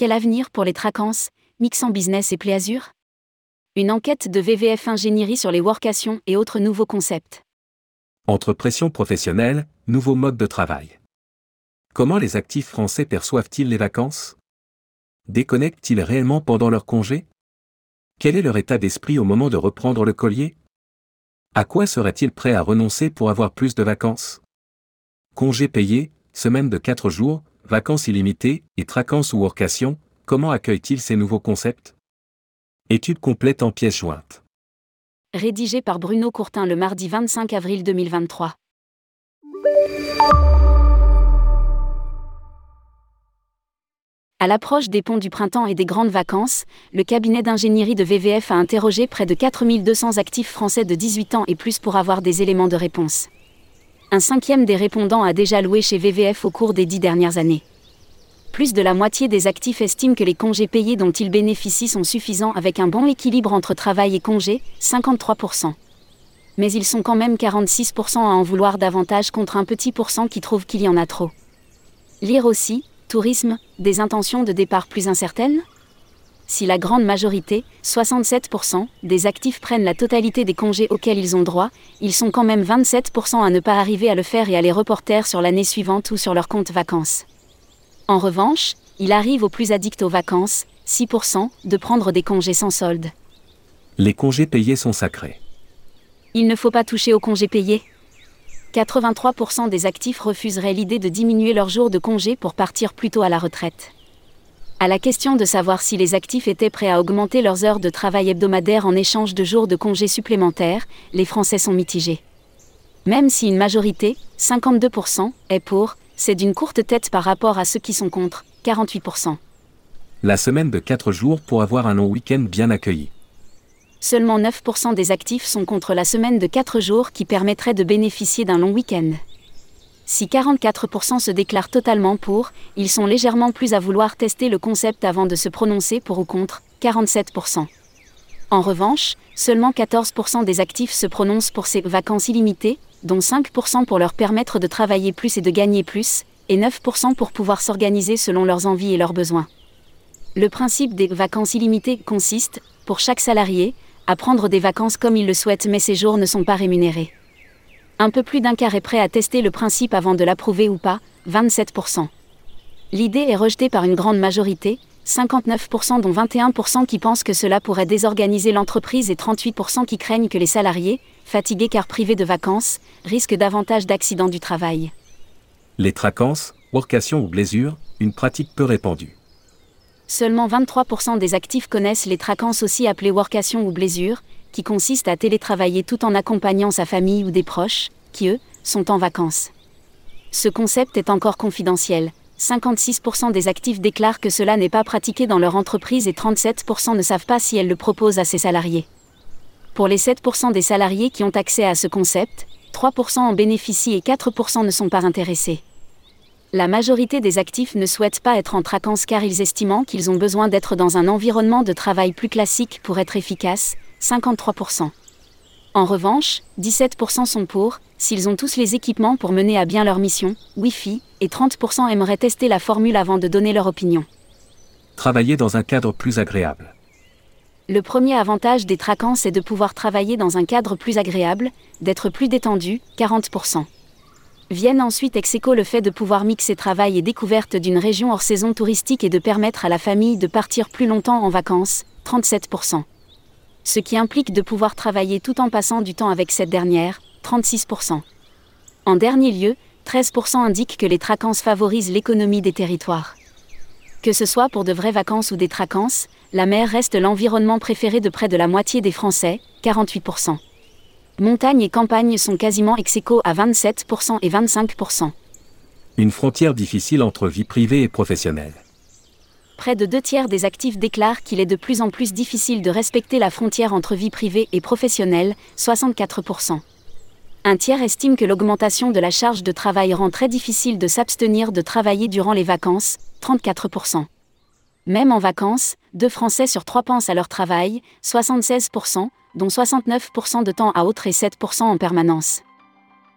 Quel avenir pour les tracances, mixant business et pléazur Une enquête de VVF Ingénierie sur les workations et autres nouveaux concepts. Entre pression professionnelle, nouveaux modes de travail. Comment les actifs français perçoivent-ils les vacances? Déconnectent-ils réellement pendant leur congé Quel est leur état d'esprit au moment de reprendre le collier? À quoi seraient-ils prêts à renoncer pour avoir plus de vacances? Congés payés, semaine de 4 jours, vacances illimitées et tracances ou workations, comment accueillent-ils ces nouveaux concepts? Étude complète en pièces jointes. Rédigé par Bruno Courtin le mardi 25 avril 2023. À l'approche des ponts du printemps et des grandes vacances, le cabinet d'ingénierie de VVF a interrogé près de 4200 actifs français de 18 ans et plus pour avoir des éléments de réponse. Un cinquième des répondants a déjà loué chez VVF au cours des dix dernières années. Plus de la moitié des actifs estiment que les congés payés dont ils bénéficient sont suffisants avec un bon équilibre entre travail et congés, 53%. Mais ils sont quand même 46% à en vouloir davantage contre un petit pourcent qui trouve qu'il y en a trop. Lire aussi, tourisme, des intentions de départ plus incertaines Si la grande majorité, 67%, des actifs prennent la totalité des congés auxquels ils ont droit, ils sont quand même 27% à ne pas arriver à le faire et à les reporter sur l'année suivante ou sur leur compte vacances. En revanche, il arrive aux plus addicts aux vacances, 6%, de prendre des congés sans solde. Les congés payés sont sacrés. Il ne faut pas toucher aux congés payés 83% des actifs refuseraient l'idée de diminuer leurs jours de congé pour partir plus tôt à la retraite. À la question de savoir si les actifs étaient prêts à augmenter leurs heures de travail hebdomadaires en échange de jours de congé supplémentaires, les Français sont mitigés. Même si une majorité, 52%, est pour, c'est d'une courte tête par rapport à ceux qui sont contre, 48%. La semaine de 4 jours pour avoir un long week-end bien accueilli seulement 9% des actifs sont contre la semaine de 4 jours qui permettrait de bénéficier d'un long week-end. Si 44% se déclarent totalement pour, ils sont légèrement plus à vouloir tester le concept avant de se prononcer pour ou contre, 47%. En revanche, seulement 14% des actifs se prononcent pour ces vacances illimitées, dont 5% pour leur permettre de travailler plus et de gagner plus, et 9% pour pouvoir s'organiser selon leurs envies et leurs besoins. Le principe des vacances illimitées consiste, pour chaque salarié, à prendre des vacances comme il le souhaite mais ces jours ne sont pas rémunérés. Un peu plus d'un quart est prêt à tester le principe avant de l'approuver ou pas, 27%. L'idée est rejetée par une grande majorité, 59% dont 21% qui pensent que cela pourrait désorganiser l'entreprise et 38% qui craignent que les salariés, fatigués car privés de vacances, risquent davantage d'accidents du travail. Les tracances, workations ou blessures, une pratique peu répandue seulement 23% des actifs connaissent les tracances aussi appelées workation ou blessure, qui consistent à télétravailler tout en accompagnant sa famille ou des proches, qui eux, sont en vacances. Ce concept est encore confidentiel. 56% des actifs déclarent que cela n'est pas pratiqué dans leur entreprise et 37% ne savent pas si elles le proposent à ses salariés. Pour les 7% des salariés qui ont accès à ce concept, 3% en bénéficient et 4% ne sont pas intéressés. La majorité des actifs ne souhaitent pas être en traquance car ils estiment qu'ils ont besoin d'être dans un environnement de travail plus classique pour être efficaces, 53%. En revanche, 17% sont pour, s'ils ont tous les équipements pour mener à bien leur mission, Wi-Fi, et 30% aimeraient tester la formule avant de donner leur opinion. Travailler dans un cadre plus agréable. Le premier avantage des traquances est de pouvoir travailler dans un cadre plus agréable, d'être plus détendu, 40%. Viennent ensuite ex le fait de pouvoir mixer travail et découverte d'une région hors saison touristique et de permettre à la famille de partir plus longtemps en vacances, 37%. Ce qui implique de pouvoir travailler tout en passant du temps avec cette dernière, 36%. En dernier lieu, 13% indiquent que les tracances favorisent l'économie des territoires. Que ce soit pour de vraies vacances ou des tracances, la mer reste l'environnement préféré de près de la moitié des Français, 48% montagne et campagne sont quasiment ex à 27% et 25%. Une frontière difficile entre vie privée et professionnelle. Près de deux tiers des actifs déclarent qu'il est de plus en plus difficile de respecter la frontière entre vie privée et professionnelle, 64%. Un tiers estime que l'augmentation de la charge de travail rend très difficile de s'abstenir de travailler durant les vacances, 34%. Même en vacances, deux Français sur trois pensent à leur travail, 76%, dont 69% de temps à autre et 7% en permanence.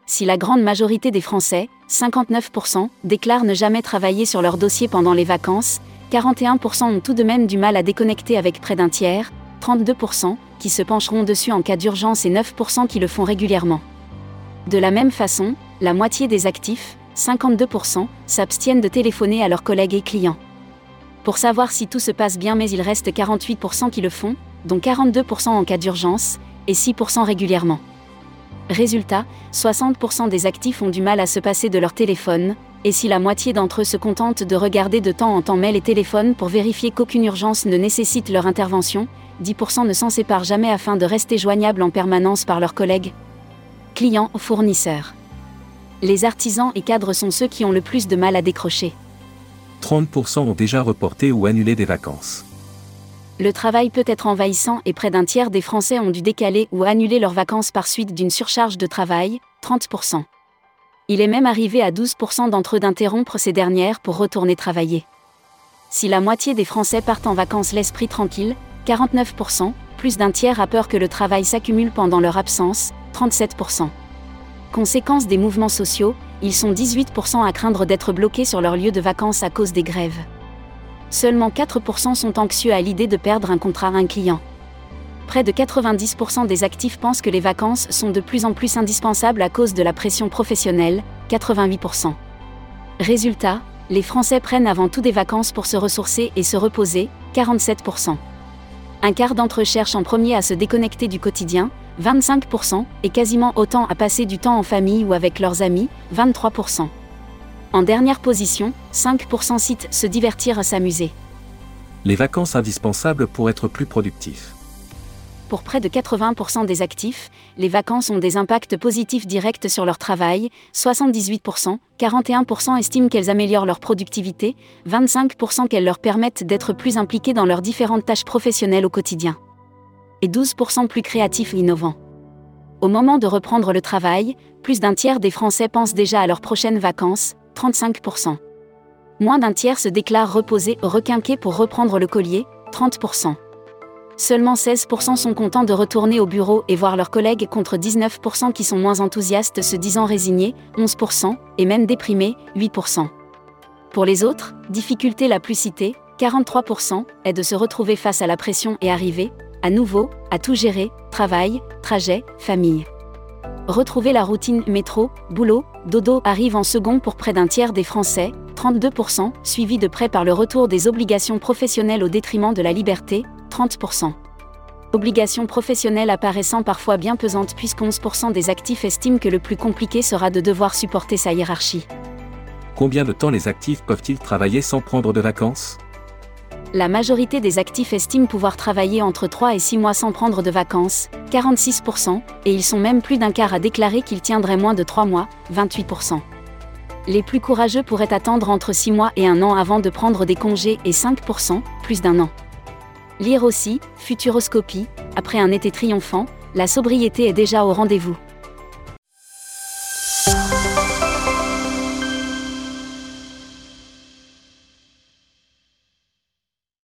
Si la grande majorité des Français, 59%, déclarent ne jamais travailler sur leur dossier pendant les vacances, 41% ont tout de même du mal à déconnecter avec près d'un tiers, 32% qui se pencheront dessus en cas d'urgence et 9% qui le font régulièrement. De la même façon, la moitié des actifs, 52%, s'abstiennent de téléphoner à leurs collègues et clients. Pour savoir si tout se passe bien mais il reste 48% qui le font, dont 42% en cas d'urgence, et 6% régulièrement. Résultat, 60% des actifs ont du mal à se passer de leur téléphone, et si la moitié d'entre eux se contentent de regarder de temps en temps mail et téléphone pour vérifier qu'aucune urgence ne nécessite leur intervention, 10% ne s'en séparent jamais afin de rester joignables en permanence par leurs collègues. Clients, fournisseurs. Les artisans et cadres sont ceux qui ont le plus de mal à décrocher. 30% ont déjà reporté ou annulé des vacances. Le travail peut être envahissant et près d'un tiers des Français ont dû décaler ou annuler leurs vacances par suite d'une surcharge de travail, 30%. Il est même arrivé à 12% d'entre eux d'interrompre ces dernières pour retourner travailler. Si la moitié des Français partent en vacances l'esprit tranquille, 49%, plus d'un tiers a peur que le travail s'accumule pendant leur absence, 37%. Conséquence des mouvements sociaux, ils sont 18% à craindre d'être bloqués sur leur lieu de vacances à cause des grèves. Seulement 4% sont anxieux à l'idée de perdre un contrat à un client. Près de 90% des actifs pensent que les vacances sont de plus en plus indispensables à cause de la pression professionnelle, 88%. Résultat, les Français prennent avant tout des vacances pour se ressourcer et se reposer, 47%. Un quart d'entre eux cherchent en premier à se déconnecter du quotidien, 25%, et quasiment autant à passer du temps en famille ou avec leurs amis, 23%. En dernière position, 5% citent se divertir à s'amuser. Les vacances indispensables pour être plus productif. Pour près de 80% des actifs, les vacances ont des impacts positifs directs sur leur travail, 78%, 41% estiment qu'elles améliorent leur productivité, 25% qu'elles leur permettent d'être plus impliqués dans leurs différentes tâches professionnelles au quotidien. Et 12% plus créatifs et innovants. Au moment de reprendre le travail, plus d'un tiers des Français pensent déjà à leurs prochaines vacances, 35%. Moins d'un tiers se déclarent reposés ou requinqués pour reprendre le collier, 30%. Seulement 16% sont contents de retourner au bureau et voir leurs collègues contre 19% qui sont moins enthousiastes se disant résignés, 11%, et même déprimés, 8%. Pour les autres, difficulté la plus citée, 43%, est de se retrouver face à la pression et arriver, à nouveau, à tout gérer, travail, trajet, famille. Retrouver la routine métro, boulot, dodo arrive en second pour près d'un tiers des Français, 32%, suivi de près par le retour des obligations professionnelles au détriment de la liberté, 30%. Obligations professionnelles apparaissant parfois bien pesantes puisque11% des actifs estiment que le plus compliqué sera de devoir supporter sa hiérarchie. Combien de temps les actifs peuvent-ils travailler sans prendre de vacances? La majorité des actifs estiment pouvoir travailler entre 3 et 6 mois sans prendre de vacances, 46%, et ils sont même plus d'un quart à déclarer qu'ils tiendraient moins de 3 mois, 28%. Les plus courageux pourraient attendre entre 6 mois et un an avant de prendre des congés et 5%, plus d'un an. Lire aussi, Futuroscopie, après un été triomphant, la sobriété est déjà au rendez-vous.